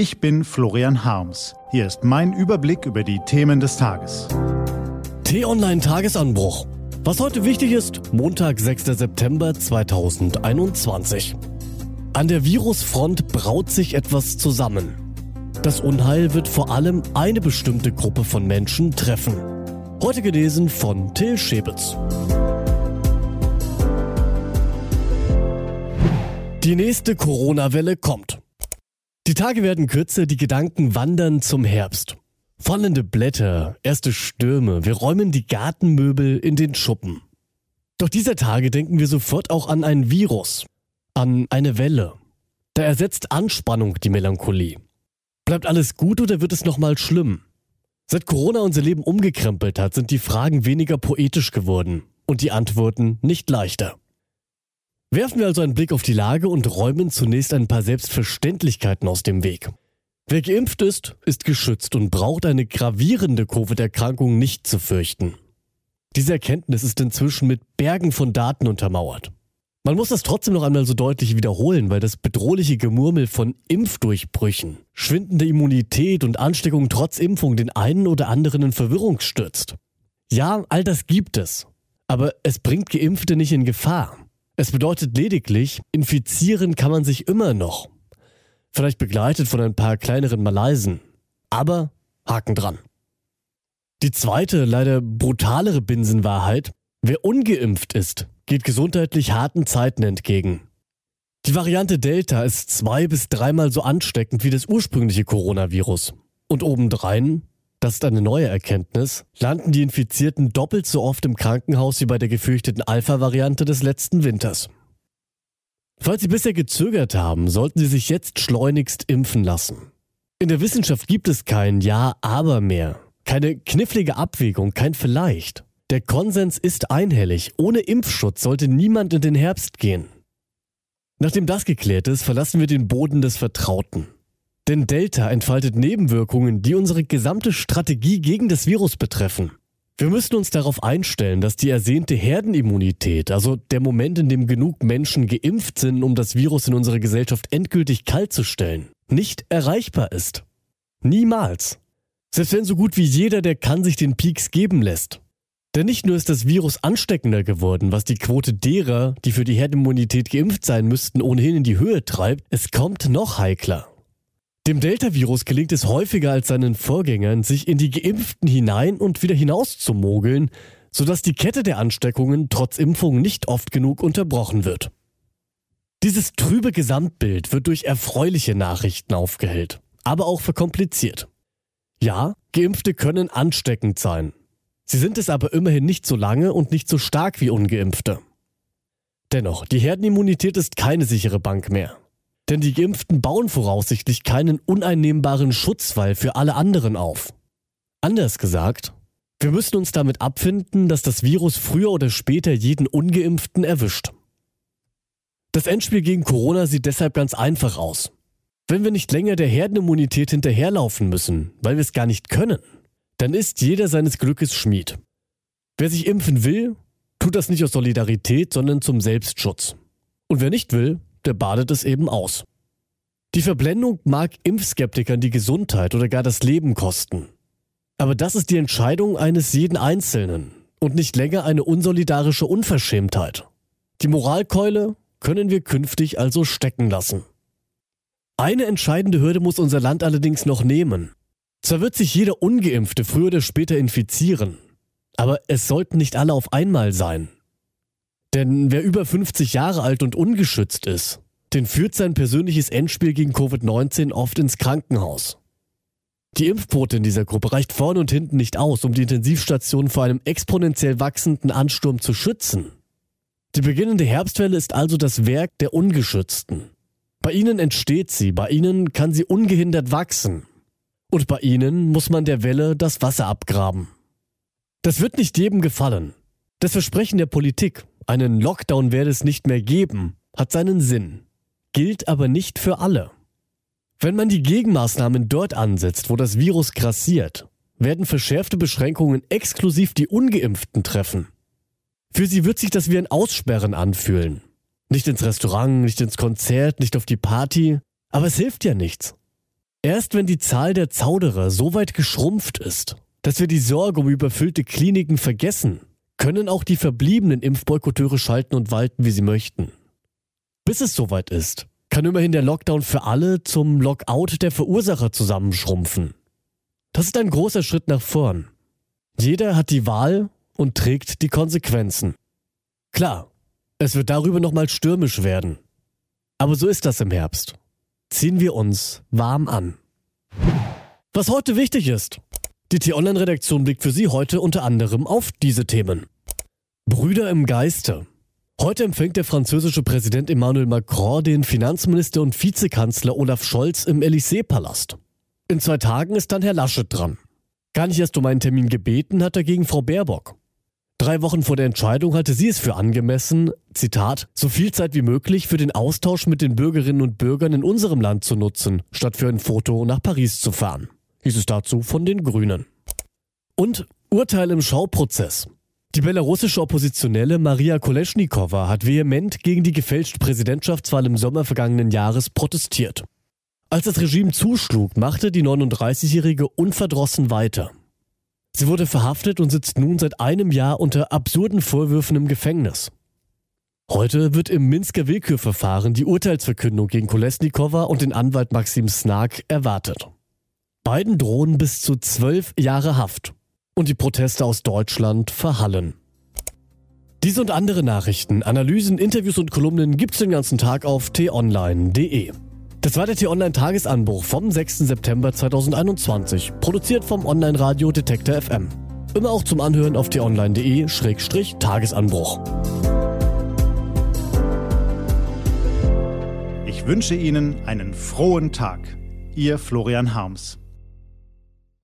Ich bin Florian Harms. Hier ist mein Überblick über die Themen des Tages. T-Online Tagesanbruch. Was heute wichtig ist, Montag, 6. September 2021. An der Virusfront braut sich etwas zusammen. Das Unheil wird vor allem eine bestimmte Gruppe von Menschen treffen. Heute gelesen von Till Schäbitz. Die nächste Corona-Welle kommt. Die Tage werden kürzer, die Gedanken wandern zum Herbst. Fallende Blätter, erste Stürme, wir räumen die Gartenmöbel in den Schuppen. Doch dieser Tage denken wir sofort auch an ein Virus, an eine Welle. Da ersetzt Anspannung die Melancholie. Bleibt alles gut oder wird es nochmal schlimm? Seit Corona unser Leben umgekrempelt hat, sind die Fragen weniger poetisch geworden und die Antworten nicht leichter. Werfen wir also einen Blick auf die Lage und räumen zunächst ein paar Selbstverständlichkeiten aus dem Weg. Wer geimpft ist, ist geschützt und braucht eine gravierende Covid-Erkrankung nicht zu fürchten. Diese Erkenntnis ist inzwischen mit Bergen von Daten untermauert. Man muss das trotzdem noch einmal so deutlich wiederholen, weil das bedrohliche Gemurmel von Impfdurchbrüchen, schwindende Immunität und Ansteckung trotz Impfung den einen oder anderen in Verwirrung stürzt. Ja, all das gibt es. Aber es bringt Geimpfte nicht in Gefahr. Es bedeutet lediglich, infizieren kann man sich immer noch. Vielleicht begleitet von ein paar kleineren Malaisen. Aber Haken dran. Die zweite, leider brutalere Binsenwahrheit, wer ungeimpft ist, geht gesundheitlich harten Zeiten entgegen. Die Variante Delta ist zwei bis dreimal so ansteckend wie das ursprüngliche Coronavirus. Und obendrein das ist eine neue Erkenntnis, landen die Infizierten doppelt so oft im Krankenhaus wie bei der gefürchteten Alpha-Variante des letzten Winters. Falls Sie bisher gezögert haben, sollten Sie sich jetzt schleunigst impfen lassen. In der Wissenschaft gibt es kein Ja, aber mehr. Keine knifflige Abwägung, kein Vielleicht. Der Konsens ist einhellig. Ohne Impfschutz sollte niemand in den Herbst gehen. Nachdem das geklärt ist, verlassen wir den Boden des Vertrauten. Denn Delta entfaltet Nebenwirkungen, die unsere gesamte Strategie gegen das Virus betreffen. Wir müssen uns darauf einstellen, dass die ersehnte Herdenimmunität, also der Moment, in dem genug Menschen geimpft sind, um das Virus in unserer Gesellschaft endgültig kalt zu stellen, nicht erreichbar ist. Niemals. Selbst wenn so gut wie jeder, der kann, sich den Peaks geben lässt. Denn nicht nur ist das Virus ansteckender geworden, was die Quote derer, die für die Herdenimmunität geimpft sein müssten, ohnehin in die Höhe treibt, es kommt noch heikler. Dem Delta-Virus gelingt es häufiger als seinen Vorgängern, sich in die Geimpften hinein und wieder hinaus zu mogeln, sodass die Kette der Ansteckungen trotz Impfung nicht oft genug unterbrochen wird. Dieses trübe Gesamtbild wird durch erfreuliche Nachrichten aufgehellt, aber auch verkompliziert. Ja, Geimpfte können ansteckend sein. Sie sind es aber immerhin nicht so lange und nicht so stark wie ungeimpfte. Dennoch, die Herdenimmunität ist keine sichere Bank mehr. Denn die Geimpften bauen voraussichtlich keinen uneinnehmbaren Schutzwall für alle anderen auf. Anders gesagt, wir müssen uns damit abfinden, dass das Virus früher oder später jeden ungeimpften erwischt. Das Endspiel gegen Corona sieht deshalb ganz einfach aus. Wenn wir nicht länger der Herdenimmunität hinterherlaufen müssen, weil wir es gar nicht können, dann ist jeder seines Glückes Schmied. Wer sich impfen will, tut das nicht aus Solidarität, sondern zum Selbstschutz. Und wer nicht will, der badet es eben aus. Die Verblendung mag Impfskeptikern die Gesundheit oder gar das Leben kosten. Aber das ist die Entscheidung eines jeden Einzelnen und nicht länger eine unsolidarische Unverschämtheit. Die Moralkeule können wir künftig also stecken lassen. Eine entscheidende Hürde muss unser Land allerdings noch nehmen. Zwar wird sich jeder ungeimpfte früher oder später infizieren, aber es sollten nicht alle auf einmal sein. Denn wer über 50 Jahre alt und ungeschützt ist, den führt sein persönliches Endspiel gegen Covid-19 oft ins Krankenhaus. Die Impfquote in dieser Gruppe reicht vorne und hinten nicht aus, um die Intensivstation vor einem exponentiell wachsenden Ansturm zu schützen. Die beginnende Herbstwelle ist also das Werk der Ungeschützten. Bei ihnen entsteht sie, bei ihnen kann sie ungehindert wachsen. Und bei ihnen muss man der Welle das Wasser abgraben. Das wird nicht jedem gefallen. Das Versprechen der Politik, einen Lockdown werde es nicht mehr geben, hat seinen Sinn, gilt aber nicht für alle. Wenn man die Gegenmaßnahmen dort ansetzt, wo das Virus grassiert, werden verschärfte Beschränkungen exklusiv die ungeimpften treffen. Für sie wird sich das wie ein Aussperren anfühlen. Nicht ins Restaurant, nicht ins Konzert, nicht auf die Party, aber es hilft ja nichts. Erst wenn die Zahl der Zauderer so weit geschrumpft ist, dass wir die Sorge um überfüllte Kliniken vergessen, können auch die verbliebenen Impfboykotteure schalten und walten, wie sie möchten. Bis es soweit ist, kann immerhin der Lockdown für alle zum Lockout der Verursacher zusammenschrumpfen. Das ist ein großer Schritt nach vorn. Jeder hat die Wahl und trägt die Konsequenzen. Klar, es wird darüber nochmal stürmisch werden. Aber so ist das im Herbst. Ziehen wir uns warm an. Was heute wichtig ist. Die T-Online-Redaktion blickt für Sie heute unter anderem auf diese Themen. Brüder im Geiste. Heute empfängt der französische Präsident Emmanuel Macron den Finanzminister und Vizekanzler Olaf Scholz im Élysée-Palast. In zwei Tagen ist dann Herr Laschet dran. Gar nicht erst um einen Termin gebeten hat dagegen Frau Baerbock. Drei Wochen vor der Entscheidung halte sie es für angemessen, Zitat, so viel Zeit wie möglich für den Austausch mit den Bürgerinnen und Bürgern in unserem Land zu nutzen, statt für ein Foto nach Paris zu fahren hieß es dazu von den Grünen. Und Urteil im Schauprozess. Die belarussische Oppositionelle Maria Koleschnikowa hat vehement gegen die gefälschte Präsidentschaftswahl im Sommer vergangenen Jahres protestiert. Als das Regime zuschlug, machte die 39-Jährige unverdrossen weiter. Sie wurde verhaftet und sitzt nun seit einem Jahr unter absurden Vorwürfen im Gefängnis. Heute wird im Minsker Willkürverfahren die Urteilsverkündung gegen Kolesnikova und den Anwalt Maxim Snark erwartet. Beiden drohen bis zu zwölf Jahre Haft. Und die Proteste aus Deutschland verhallen. Diese und andere Nachrichten, Analysen, Interviews und Kolumnen gibt's den ganzen Tag auf t-online.de. Das war der T-Online-Tagesanbruch vom 6. September 2021, produziert vom Online-Radio Detektor FM. Immer auch zum Anhören auf t-online.de-tagesanbruch. Ich wünsche Ihnen einen frohen Tag. Ihr Florian Harms.